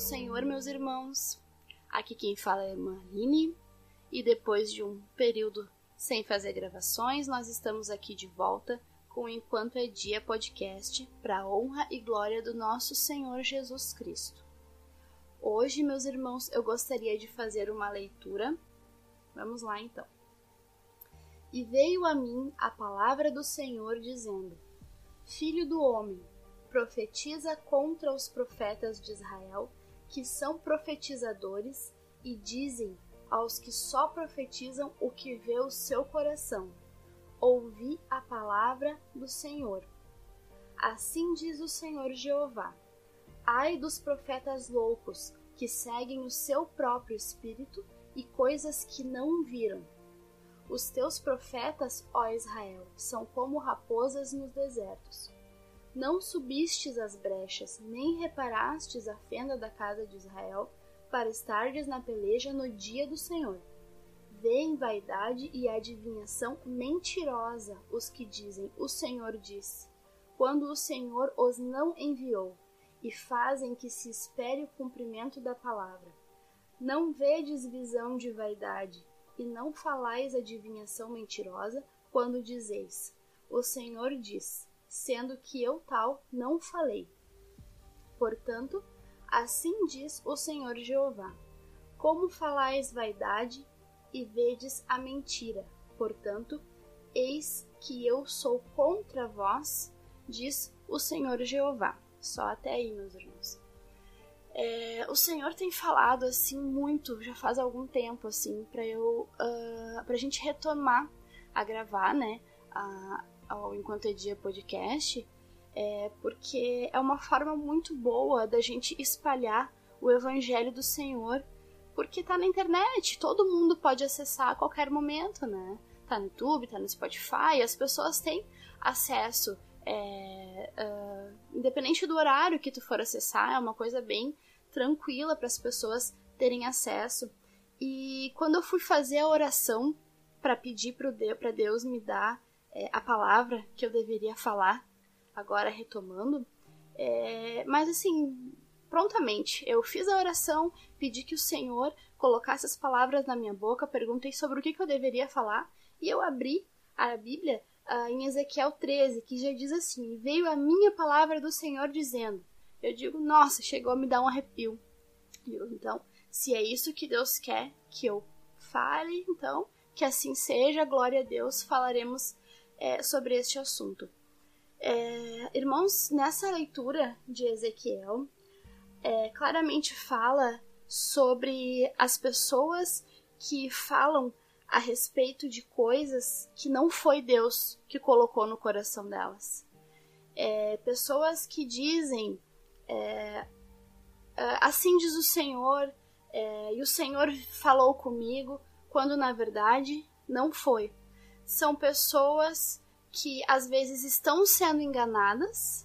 do Senhor, meus irmãos. Aqui quem fala é a irmã Aline, e depois de um período sem fazer gravações, nós estamos aqui de volta com Enquanto é Dia podcast para honra e glória do nosso Senhor Jesus Cristo. Hoje, meus irmãos, eu gostaria de fazer uma leitura. Vamos lá então. E veio a mim a palavra do Senhor dizendo: Filho do homem, profetiza contra os profetas de Israel, que são profetizadores e dizem aos que só profetizam o que vê o seu coração: Ouvi a palavra do Senhor. Assim diz o Senhor Jeová: Ai dos profetas loucos que seguem o seu próprio espírito e coisas que não viram. Os teus profetas, ó Israel, são como raposas nos desertos não subistes as brechas, nem reparastes a fenda da casa de Israel, para estardes na peleja no dia do Senhor. Vêem vaidade e adivinhação mentirosa os que dizem: O Senhor disse, quando o Senhor os não enviou, e fazem que se espere o cumprimento da palavra. Não vedes visão de vaidade, e não falais adivinhação mentirosa, quando dizeis: O Senhor diz sendo que eu tal não falei. Portanto, assim diz o Senhor Jeová: Como falais vaidade e vedes a mentira, portanto, eis que eu sou contra vós, diz o Senhor Jeová. Só até aí, meus irmãos. É, o Senhor tem falado assim muito, já faz algum tempo assim, para eu, uh, pra gente retomar a gravar, né, a, ao Enquanto é Dia podcast, é porque é uma forma muito boa da gente espalhar o Evangelho do Senhor, porque tá na internet, todo mundo pode acessar a qualquer momento, né? Tá no YouTube, tá no Spotify, as pessoas têm acesso, é, uh, independente do horário que tu for acessar, é uma coisa bem tranquila para as pessoas terem acesso. E quando eu fui fazer a oração para pedir para Deus me dar é, a palavra que eu deveria falar, agora retomando. É, mas assim, prontamente, eu fiz a oração, pedi que o Senhor colocasse as palavras na minha boca, perguntei sobre o que, que eu deveria falar, e eu abri a Bíblia uh, em Ezequiel 13, que já diz assim: Veio a minha palavra do Senhor dizendo. Eu digo, nossa, chegou a me dar um arrepio. Eu, então, se é isso que Deus quer que eu fale, então, que assim seja, glória a Deus, falaremos é, sobre este assunto. É, irmãos, nessa leitura de Ezequiel, é, claramente fala sobre as pessoas que falam a respeito de coisas que não foi Deus que colocou no coração delas. É, pessoas que dizem é, é assim diz o Senhor é, e o Senhor falou comigo, quando na verdade não foi são pessoas que às vezes estão sendo enganadas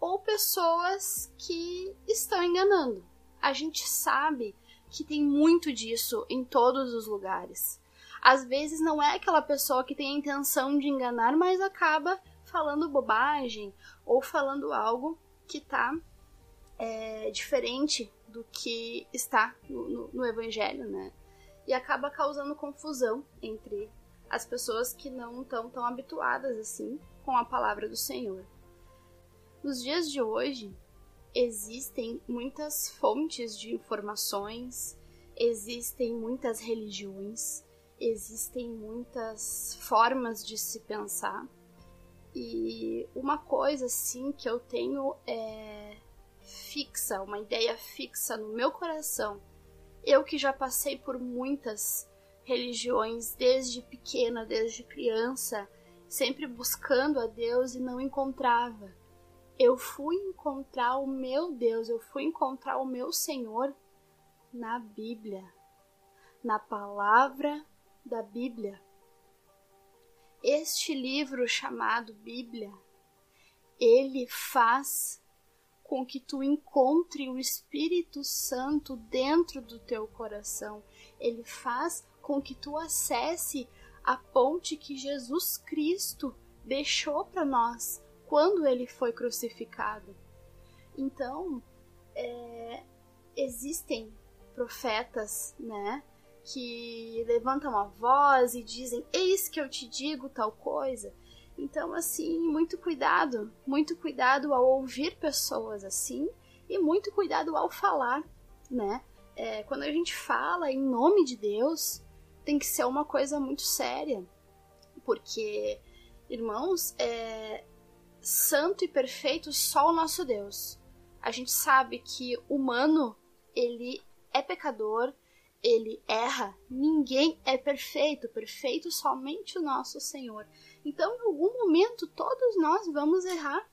ou pessoas que estão enganando. A gente sabe que tem muito disso em todos os lugares. Às vezes não é aquela pessoa que tem a intenção de enganar, mas acaba falando bobagem ou falando algo que está é, diferente do que está no, no, no Evangelho, né? E acaba causando confusão entre as pessoas que não estão tão habituadas assim com a palavra do Senhor. Nos dias de hoje, existem muitas fontes de informações, existem muitas religiões, existem muitas formas de se pensar. E uma coisa assim que eu tenho é fixa, uma ideia fixa no meu coração. Eu que já passei por muitas religiões desde pequena, desde criança, sempre buscando a Deus e não encontrava. Eu fui encontrar o meu Deus, eu fui encontrar o meu Senhor na Bíblia, na palavra da Bíblia. Este livro chamado Bíblia, ele faz com que tu encontre o Espírito Santo dentro do teu coração. Ele faz com que tu acesse a ponte que Jesus Cristo deixou para nós quando ele foi crucificado. Então, é, existem profetas, né? Que levantam a voz e dizem: Eis que eu te digo tal coisa. Então, assim, muito cuidado, muito cuidado ao ouvir pessoas assim e muito cuidado ao falar, né? É, quando a gente fala em nome de Deus, tem que ser uma coisa muito séria, porque, irmãos, é santo e perfeito só o nosso Deus. A gente sabe que humano ele é pecador, ele erra. Ninguém é perfeito, perfeito somente o nosso Senhor. Então, em algum momento, todos nós vamos errar.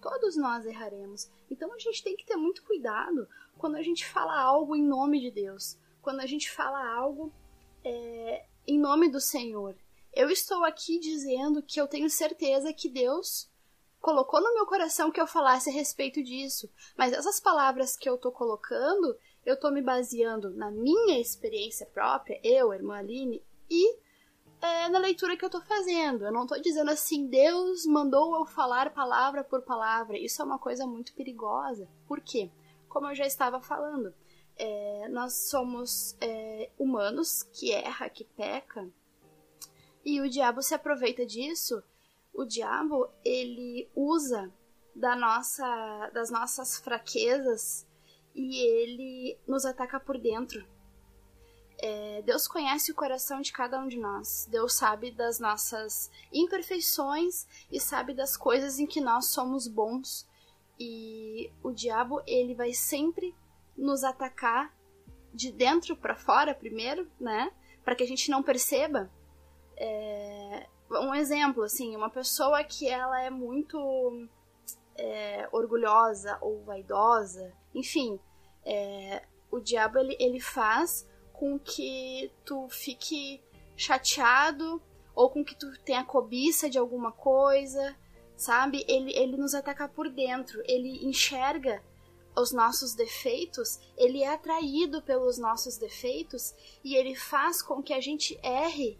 Todos nós erraremos. Então, a gente tem que ter muito cuidado quando a gente fala algo em nome de Deus, quando a gente fala algo é, em nome do Senhor. Eu estou aqui dizendo que eu tenho certeza que Deus colocou no meu coração que eu falasse a respeito disso. Mas essas palavras que eu tô colocando, eu tô me baseando na minha experiência própria, eu, irmã Aline, e é, na leitura que eu tô fazendo. Eu não tô dizendo assim, Deus mandou eu falar palavra por palavra. Isso é uma coisa muito perigosa. Por quê? Como eu já estava falando, é, nós somos é, humanos que erra, que peca, e o diabo se aproveita disso o diabo ele usa da nossa, das nossas fraquezas e ele nos ataca por dentro. É, Deus conhece o coração de cada um de nós. Deus sabe das nossas imperfeições e sabe das coisas em que nós somos bons. E o diabo ele vai sempre nos atacar de dentro para fora primeiro, né? Para que a gente não perceba. É, um exemplo, assim, uma pessoa que ela é muito é, orgulhosa ou vaidosa, enfim, é, o diabo ele, ele faz com que tu fique chateado ou com que tu tenha cobiça de alguma coisa, sabe? Ele, ele nos ataca por dentro, ele enxerga os nossos defeitos, ele é atraído pelos nossos defeitos e ele faz com que a gente erre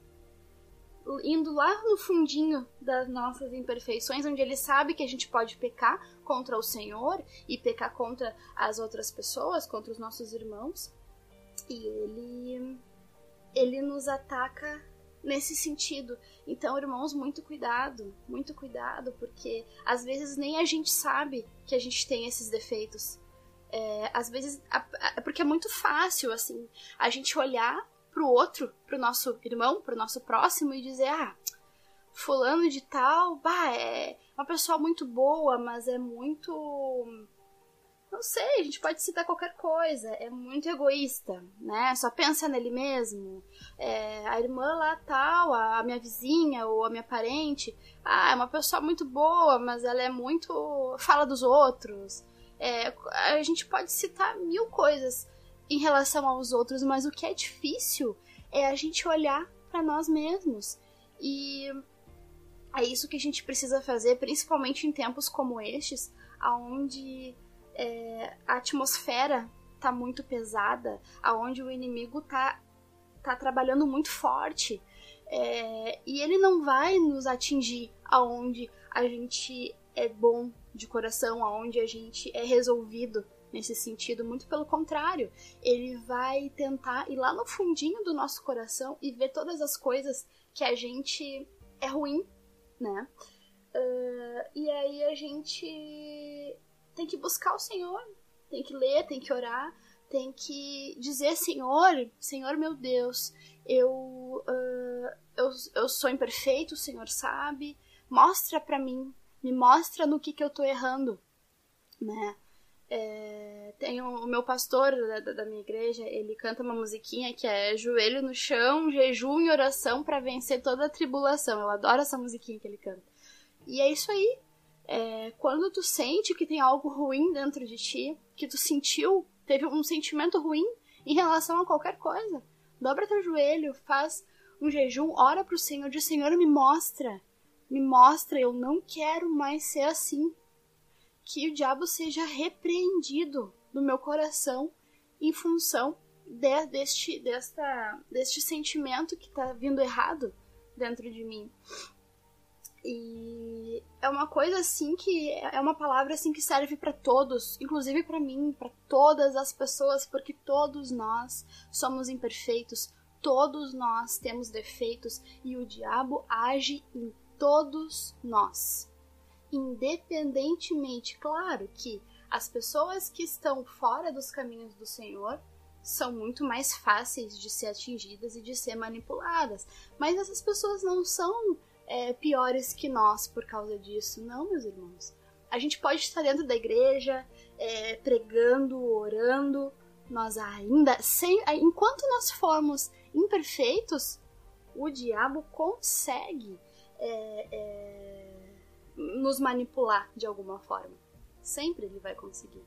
indo lá no fundinho das nossas imperfeições, onde ele sabe que a gente pode pecar contra o Senhor e pecar contra as outras pessoas, contra os nossos irmãos. E ele ele nos ataca nesse sentido. Então, irmãos, muito cuidado, muito cuidado, porque às vezes nem a gente sabe que a gente tem esses defeitos. É, às vezes, porque é muito fácil, assim, a gente olhar pro outro, pro nosso irmão, pro nosso próximo e dizer, ah, fulano de tal, bah, é uma pessoa muito boa, mas é muito não sei, a gente pode citar qualquer coisa, é muito egoísta, né? Só pensa nele mesmo. É, a irmã lá tal, a minha vizinha ou a minha parente, ah, é uma pessoa muito boa, mas ela é muito. fala dos outros. É, a gente pode citar mil coisas em relação aos outros, mas o que é difícil é a gente olhar para nós mesmos. E é isso que a gente precisa fazer, principalmente em tempos como estes, onde é, a atmosfera tá muito pesada, aonde o inimigo tá, tá trabalhando muito forte. É, e ele não vai nos atingir aonde a gente é bom de coração, aonde a gente é resolvido nesse sentido, muito pelo contrário, ele vai tentar ir lá no fundinho do nosso coração e ver todas as coisas que a gente é ruim, né? Uh, e aí a gente tem que buscar o Senhor, tem que ler, tem que orar, tem que dizer: Senhor, Senhor meu Deus, eu, uh, eu, eu sou imperfeito, o Senhor sabe, mostra para mim, me mostra no que, que eu tô errando, né? É, tem o, o, meu pastor da, da, minha igreja, ele canta uma musiquinha que é joelho no chão, jejum e oração para vencer toda a tribulação. Eu adoro essa musiquinha que ele canta. E é isso aí. É, quando tu sente que tem algo ruim dentro de ti, que tu sentiu, teve um sentimento ruim em relação a qualquer coisa, dobra teu joelho, faz um jejum, ora pro Senhor, diz: Senhor, me mostra, me mostra, eu não quero mais ser assim que o diabo seja repreendido no meu coração em função de, deste, desta, deste sentimento que está vindo errado dentro de mim. E é uma coisa assim que é uma palavra assim que serve para todos, inclusive para mim, para todas as pessoas, porque todos nós somos imperfeitos, todos nós temos defeitos e o diabo age em todos nós. Independentemente, claro que as pessoas que estão fora dos caminhos do Senhor são muito mais fáceis de ser atingidas e de ser manipuladas, mas essas pessoas não são é, piores que nós por causa disso. Não, meus irmãos. A gente pode estar dentro da igreja, é, pregando, orando, nós ainda, sem, enquanto nós formos imperfeitos, o diabo consegue é, é, nos manipular de alguma forma. Sempre ele vai conseguir.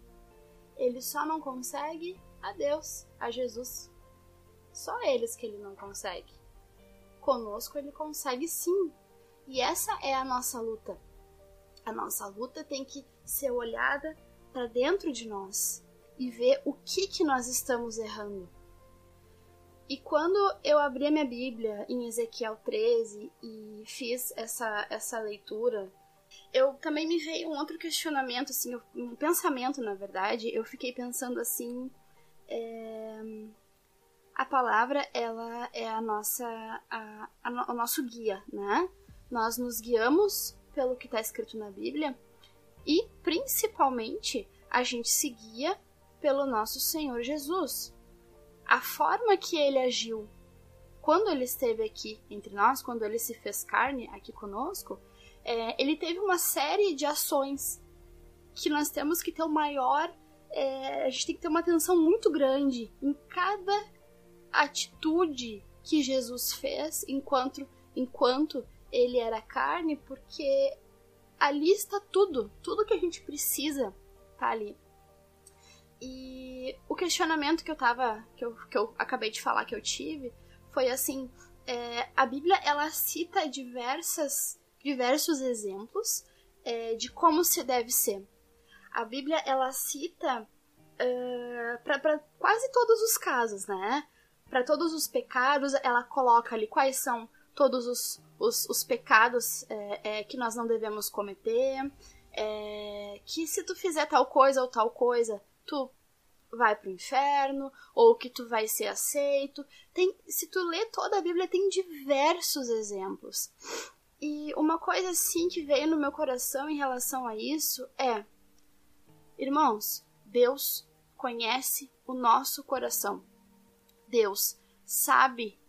Ele só não consegue a Deus, a Jesus. Só eles que ele não consegue. Conosco ele consegue sim, e essa é a nossa luta. A nossa luta tem que ser olhada para dentro de nós e ver o que que nós estamos errando. E quando eu abri a minha Bíblia em Ezequiel 13 e fiz essa, essa leitura, eu também me veio um outro questionamento, assim, um pensamento, na verdade. Eu fiquei pensando assim. É, a palavra, ela é a nossa, a, a, o nosso guia, né? Nós nos guiamos pelo que está escrito na Bíblia e, principalmente, a gente se guia pelo nosso Senhor Jesus. A forma que ele agiu quando ele esteve aqui entre nós, quando ele se fez carne aqui conosco, é, ele teve uma série de ações que nós temos que ter o maior. É, a gente tem que ter uma atenção muito grande em cada atitude que Jesus fez enquanto, enquanto ele era carne porque ali está tudo, tudo que a gente precisa tá ali. E o questionamento que eu tava, que eu, que eu acabei de falar que eu tive, foi assim, é, a Bíblia ela cita diversas, diversos exemplos é, de como se deve ser. A Bíblia ela cita uh, para quase todos os casos, né? Para todos os pecados, ela coloca ali quais são todos os, os, os pecados é, é, que nós não devemos cometer, é, que se tu fizer tal coisa ou tal coisa, tu vai pro inferno, ou que tu vai ser aceito. Tem, se tu lê toda a Bíblia, tem diversos exemplos. E uma coisa assim que veio no meu coração em relação a isso é: irmãos, Deus conhece o nosso coração. Deus sabe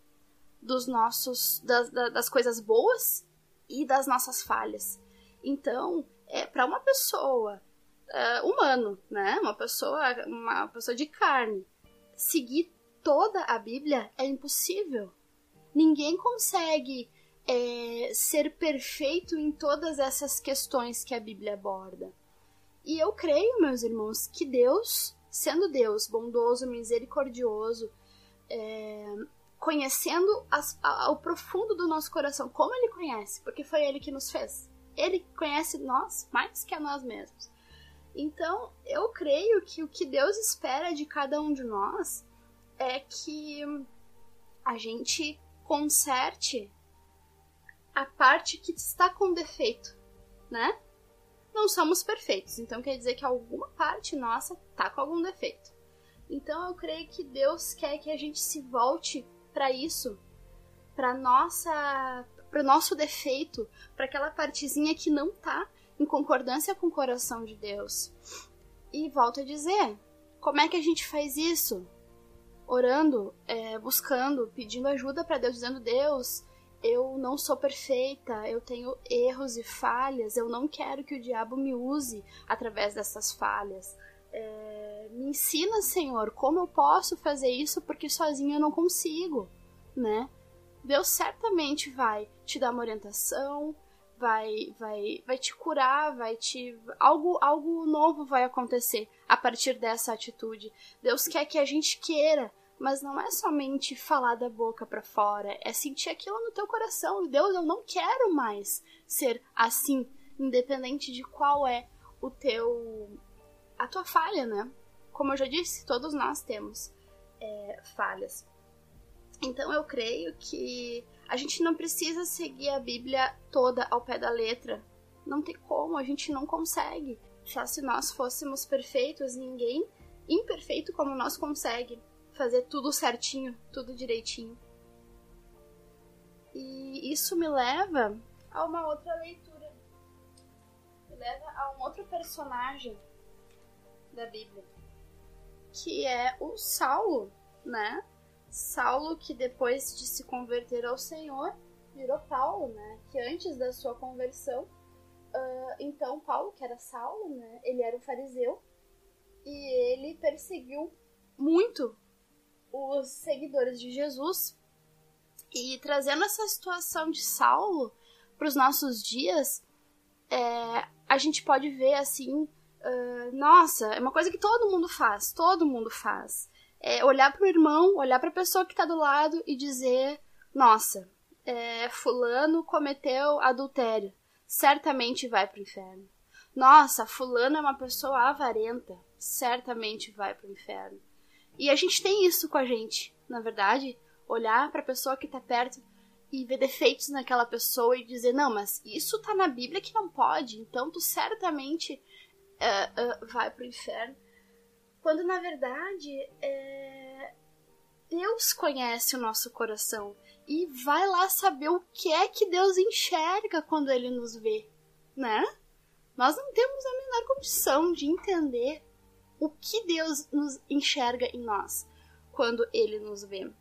dos nossos das, das coisas boas e das nossas falhas. Então, é para uma pessoa uh, humano, né, uma pessoa uma pessoa de carne, seguir toda a Bíblia é impossível. Ninguém consegue é, ser perfeito em todas essas questões que a Bíblia aborda. E eu creio, meus irmãos, que Deus, sendo Deus bondoso, misericordioso, é, conhecendo as, a, o profundo do nosso coração, como ele conhece, porque foi ele que nos fez. Ele conhece nós mais que a nós mesmos. Então, eu creio que o que Deus espera de cada um de nós é que a gente conserte a parte que está com defeito, né? Não somos perfeitos, então quer dizer que alguma parte nossa tá com algum defeito. Então eu creio que Deus quer que a gente se volte para isso, para nossa, para nosso defeito, para aquela partezinha que não tá em concordância com o coração de Deus. E volto a dizer, como é que a gente faz isso? Orando, é, buscando, pedindo ajuda para Deus, dizendo Deus, eu não sou perfeita, eu tenho erros e falhas, eu não quero que o diabo me use através dessas falhas. É, me ensina, Senhor, como eu posso fazer isso porque sozinho eu não consigo, né? Deus certamente vai te dar uma orientação, vai, vai, vai te curar, vai te algo, algo novo vai acontecer a partir dessa atitude. Deus quer que a gente queira, mas não é somente falar da boca para fora, é sentir aquilo no teu coração. Deus, eu não quero mais ser assim, independente de qual é o teu a tua falha, né? Como eu já disse, todos nós temos é, falhas. Então eu creio que A gente não precisa seguir a Bíblia toda ao pé da letra. Não tem como, a gente não consegue. Só se nós fôssemos perfeitos, ninguém imperfeito como nós consegue fazer tudo certinho, tudo direitinho. E isso me leva a uma outra leitura. Me leva a um outro personagem da Bíblia, que é o Saulo, né? Saulo que depois de se converter ao Senhor virou Paulo, né? Que antes da sua conversão, uh, então Paulo, que era Saulo, né? Ele era um fariseu e ele perseguiu muito os seguidores de Jesus. E trazendo essa situação de Saulo para os nossos dias, é, a gente pode ver assim, uh, nossa, é uma coisa que todo mundo faz, todo mundo faz. É olhar para o irmão, olhar para a pessoa que está do lado e dizer, nossa, é, fulano cometeu adultério, certamente vai para o inferno. Nossa, fulano é uma pessoa avarenta, certamente vai para o inferno. E a gente tem isso com a gente, na verdade, olhar para a pessoa que está perto e ver defeitos naquela pessoa e dizer não, mas isso tá na Bíblia que não pode, então tu certamente uh, uh, vai para o inferno. Quando na verdade é... Deus conhece o nosso coração e vai lá saber o que é que Deus enxerga quando Ele nos vê, né? Nós não temos a menor condição de entender o que Deus nos enxerga em nós quando Ele nos vê.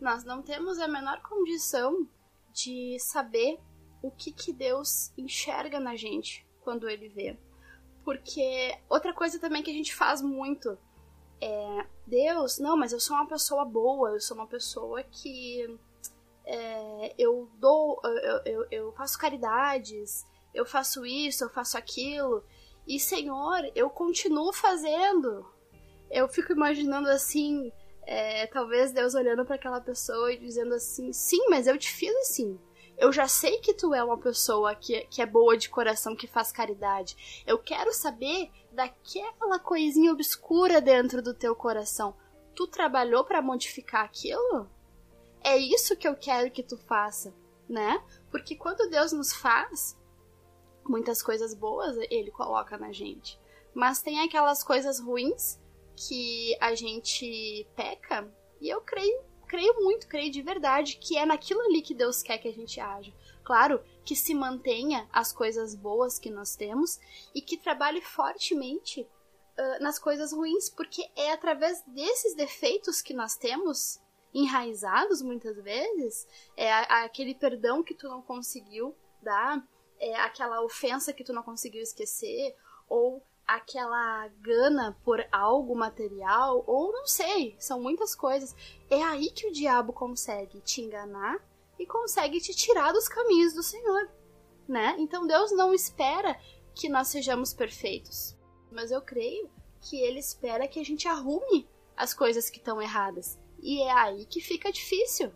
Nós não temos a menor condição de saber o que, que Deus enxerga na gente quando Ele vê. Porque outra coisa também que a gente faz muito é Deus, não, mas eu sou uma pessoa boa, eu sou uma pessoa que é, eu dou, eu, eu, eu faço caridades, eu faço isso, eu faço aquilo. E, Senhor, eu continuo fazendo. Eu fico imaginando assim, é, talvez Deus olhando para aquela pessoa e dizendo assim: sim, mas eu te fiz assim. Eu já sei que tu é uma pessoa que, que é boa de coração, que faz caridade. Eu quero saber daquela coisinha obscura dentro do teu coração. Tu trabalhou para modificar aquilo? É isso que eu quero que tu faça, né? Porque quando Deus nos faz, muitas coisas boas ele coloca na gente. Mas tem aquelas coisas ruins que a gente peca, e eu creio, creio muito, creio de verdade que é naquilo ali que Deus quer que a gente haja. Claro, que se mantenha as coisas boas que nós temos e que trabalhe fortemente uh, nas coisas ruins, porque é através desses defeitos que nós temos enraizados muitas vezes, é aquele perdão que tu não conseguiu dar, é aquela ofensa que tu não conseguiu esquecer, ou aquela gana por algo material, ou não sei, são muitas coisas. É aí que o diabo consegue te enganar e consegue te tirar dos caminhos do Senhor, né? Então Deus não espera que nós sejamos perfeitos, mas eu creio que ele espera que a gente arrume as coisas que estão erradas. E é aí que fica difícil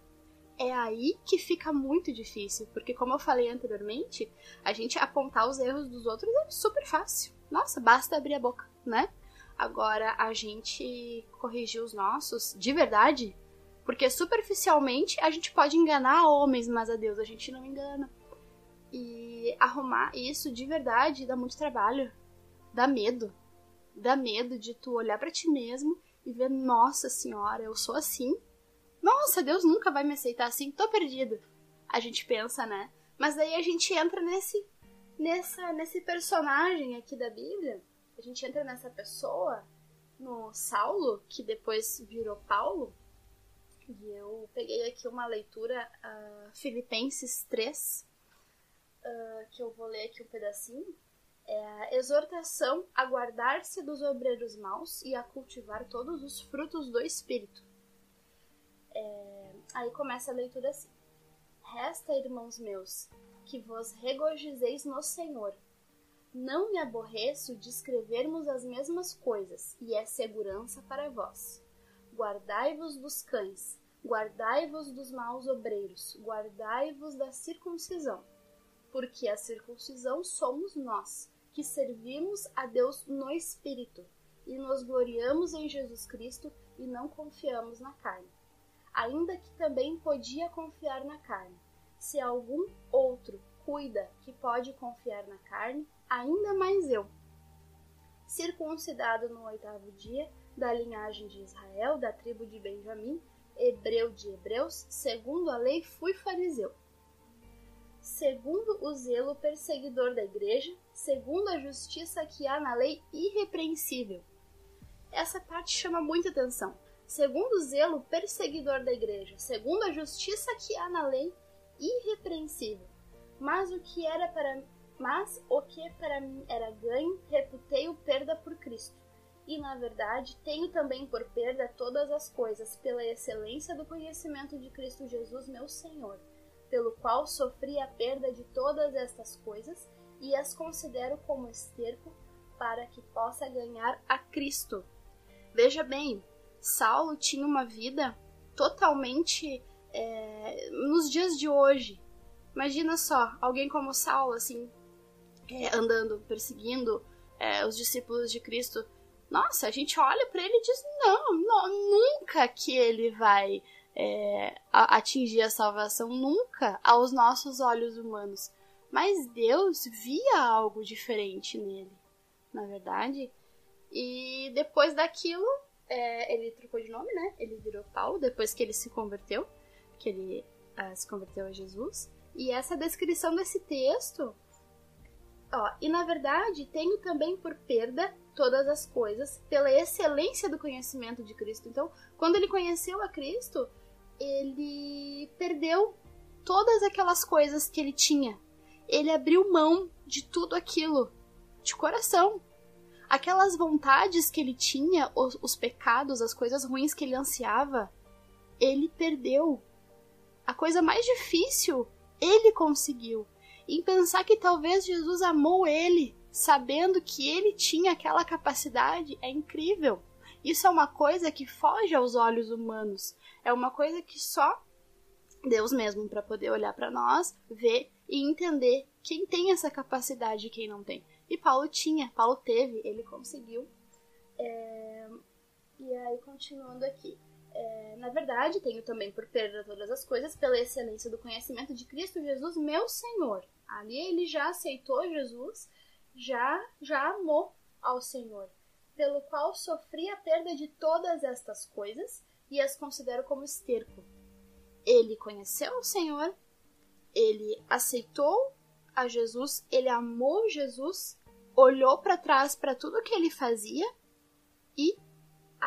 é aí que fica muito difícil, porque como eu falei anteriormente, a gente apontar os erros dos outros é super fácil. Nossa, basta abrir a boca, né? Agora a gente corrigir os nossos de verdade, porque superficialmente a gente pode enganar homens, mas a Deus a gente não engana. E arrumar isso de verdade dá muito trabalho, dá medo. Dá medo de tu olhar para ti mesmo e ver, nossa senhora, eu sou assim, nossa, Deus nunca vai me aceitar assim, tô perdido. A gente pensa, né? Mas daí a gente entra nesse nessa nesse personagem aqui da Bíblia. A gente entra nessa pessoa, no Saulo, que depois virou Paulo. E eu peguei aqui uma leitura, uh, Filipenses 3, uh, ah, que eu vou ler aqui um pedacinho. É a exortação a guardar-se dos obreiros maus e a cultivar todos os frutos do Espírito é, aí começa a leitura assim: Resta, irmãos meus, que vos regozijeis no Senhor. Não me aborreço de escrevermos as mesmas coisas, e é segurança para vós. Guardai-vos dos cães, guardai-vos dos maus obreiros, guardai-vos da circuncisão. Porque a circuncisão somos nós, que servimos a Deus no Espírito, e nos gloriamos em Jesus Cristo e não confiamos na carne ainda que também podia confiar na carne. Se algum outro cuida que pode confiar na carne, ainda mais eu. Circuncidado no oitavo dia, da linhagem de Israel, da tribo de Benjamim, hebreu de hebreus, segundo a lei fui fariseu. Segundo o zelo perseguidor da igreja, segundo a justiça que há na lei irrepreensível. Essa parte chama muita atenção. Segundo o zelo perseguidor da igreja, segundo a justiça que há na lei irrepreensível. Mas o que era para mas o que para mim era ganho, reputei-o perda por Cristo. E, na verdade, tenho também por perda todas as coisas, pela excelência do conhecimento de Cristo Jesus, meu Senhor, pelo qual sofri a perda de todas estas coisas e as considero como esterco para que possa ganhar a Cristo. Veja bem, Saulo tinha uma vida totalmente é, nos dias de hoje. Imagina só, alguém como Saulo, assim, é, andando, perseguindo é, os discípulos de Cristo. Nossa, a gente olha para ele e diz: não, não, nunca que ele vai é, atingir a salvação, nunca aos nossos olhos humanos. Mas Deus via algo diferente nele, na verdade. E depois daquilo, é, ele trocou de nome, né? Ele virou Paulo depois que ele se converteu, que ele uh, se converteu a Jesus. E essa descrição desse texto Ó, e na verdade, tenho também por perda todas as coisas pela excelência do conhecimento de Cristo. Então, quando ele conheceu a Cristo, ele perdeu todas aquelas coisas que ele tinha. Ele abriu mão de tudo aquilo, de coração. Aquelas vontades que ele tinha, os, os pecados, as coisas ruins que ele ansiava, ele perdeu. A coisa mais difícil, ele conseguiu em pensar que talvez Jesus amou ele, sabendo que ele tinha aquela capacidade, é incrível. Isso é uma coisa que foge aos olhos humanos. É uma coisa que só Deus mesmo para poder olhar para nós, ver e entender quem tem essa capacidade e quem não tem. E Paulo tinha, Paulo teve, ele conseguiu. É... E aí, continuando aqui. É, na verdade, tenho também por perda todas as coisas pela excelência do conhecimento de Cristo Jesus, meu Senhor. Ali ele já aceitou Jesus, já já amou ao Senhor, pelo qual sofri a perda de todas estas coisas e as considero como esterco. Ele conheceu o Senhor, ele aceitou a Jesus, ele amou Jesus, olhou para trás para tudo que ele fazia e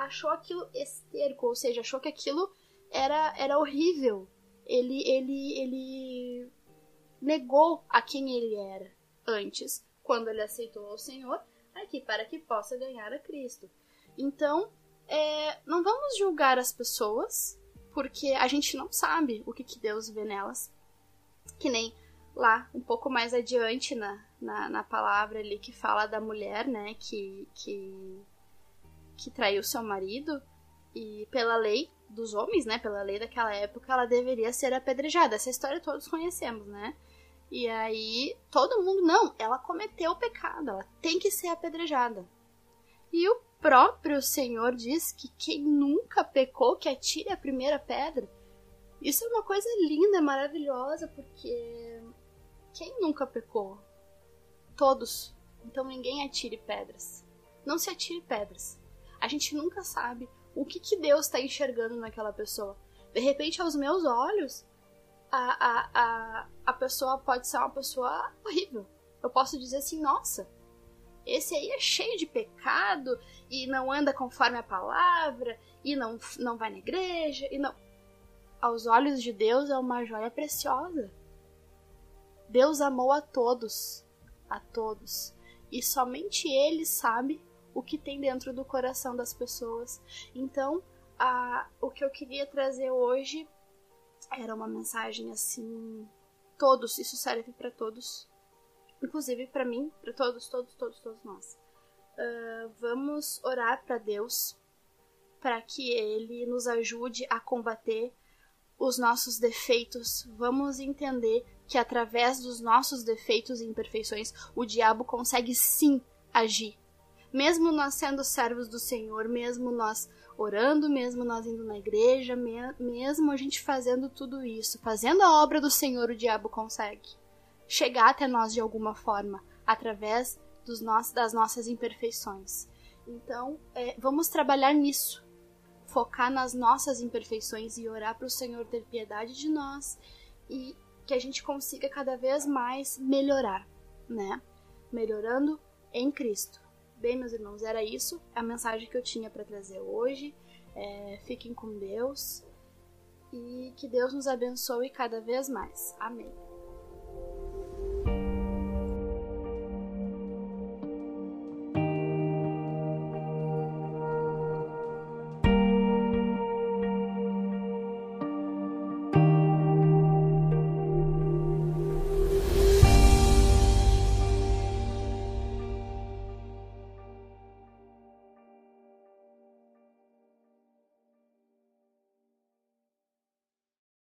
achou aquilo esterco, ou seja, achou que aquilo era, era horrível. Ele, ele, ele negou a quem ele era antes, quando ele aceitou o Senhor, aqui para que possa ganhar a Cristo. Então, é, não vamos julgar as pessoas, porque a gente não sabe o que, que Deus vê nelas. Que nem lá, um pouco mais adiante na, na, na palavra ali que fala da mulher, né, que, que que traiu seu marido e pela lei dos homens, né, pela lei daquela época, ela deveria ser apedrejada. Essa história todos conhecemos, né? E aí todo mundo não, ela cometeu o pecado, ela tem que ser apedrejada. E o próprio Senhor diz que quem nunca pecou que atire a primeira pedra. Isso é uma coisa linda, maravilhosa, porque quem nunca pecou? Todos. Então ninguém atire pedras. Não se atire pedras. A gente nunca sabe o que, que Deus está enxergando naquela pessoa. De repente, aos meus olhos, a, a, a, a pessoa pode ser uma pessoa horrível. Eu posso dizer assim, nossa, esse aí é cheio de pecado e não anda conforme a palavra e não, não vai na igreja e não. Aos olhos de Deus é uma joia preciosa. Deus amou a todos, a todos, e somente Ele sabe o que tem dentro do coração das pessoas. Então, a, o que eu queria trazer hoje era uma mensagem assim: todos, isso serve para todos, inclusive para mim, para todos, todos, todos, todos nós. Uh, vamos orar para Deus para que Ele nos ajude a combater os nossos defeitos. Vamos entender que através dos nossos defeitos e imperfeições o diabo consegue sim agir mesmo nós sendo servos do Senhor, mesmo nós orando, mesmo nós indo na igreja, mesmo a gente fazendo tudo isso, fazendo a obra do Senhor, o diabo consegue chegar até nós de alguma forma, através dos das nossas imperfeições. Então, é, vamos trabalhar nisso, focar nas nossas imperfeições e orar para o Senhor ter piedade de nós e que a gente consiga cada vez mais melhorar, né? Melhorando em Cristo. Bem, meus irmãos, era isso a mensagem que eu tinha para trazer hoje. É, fiquem com Deus e que Deus nos abençoe cada vez mais. Amém.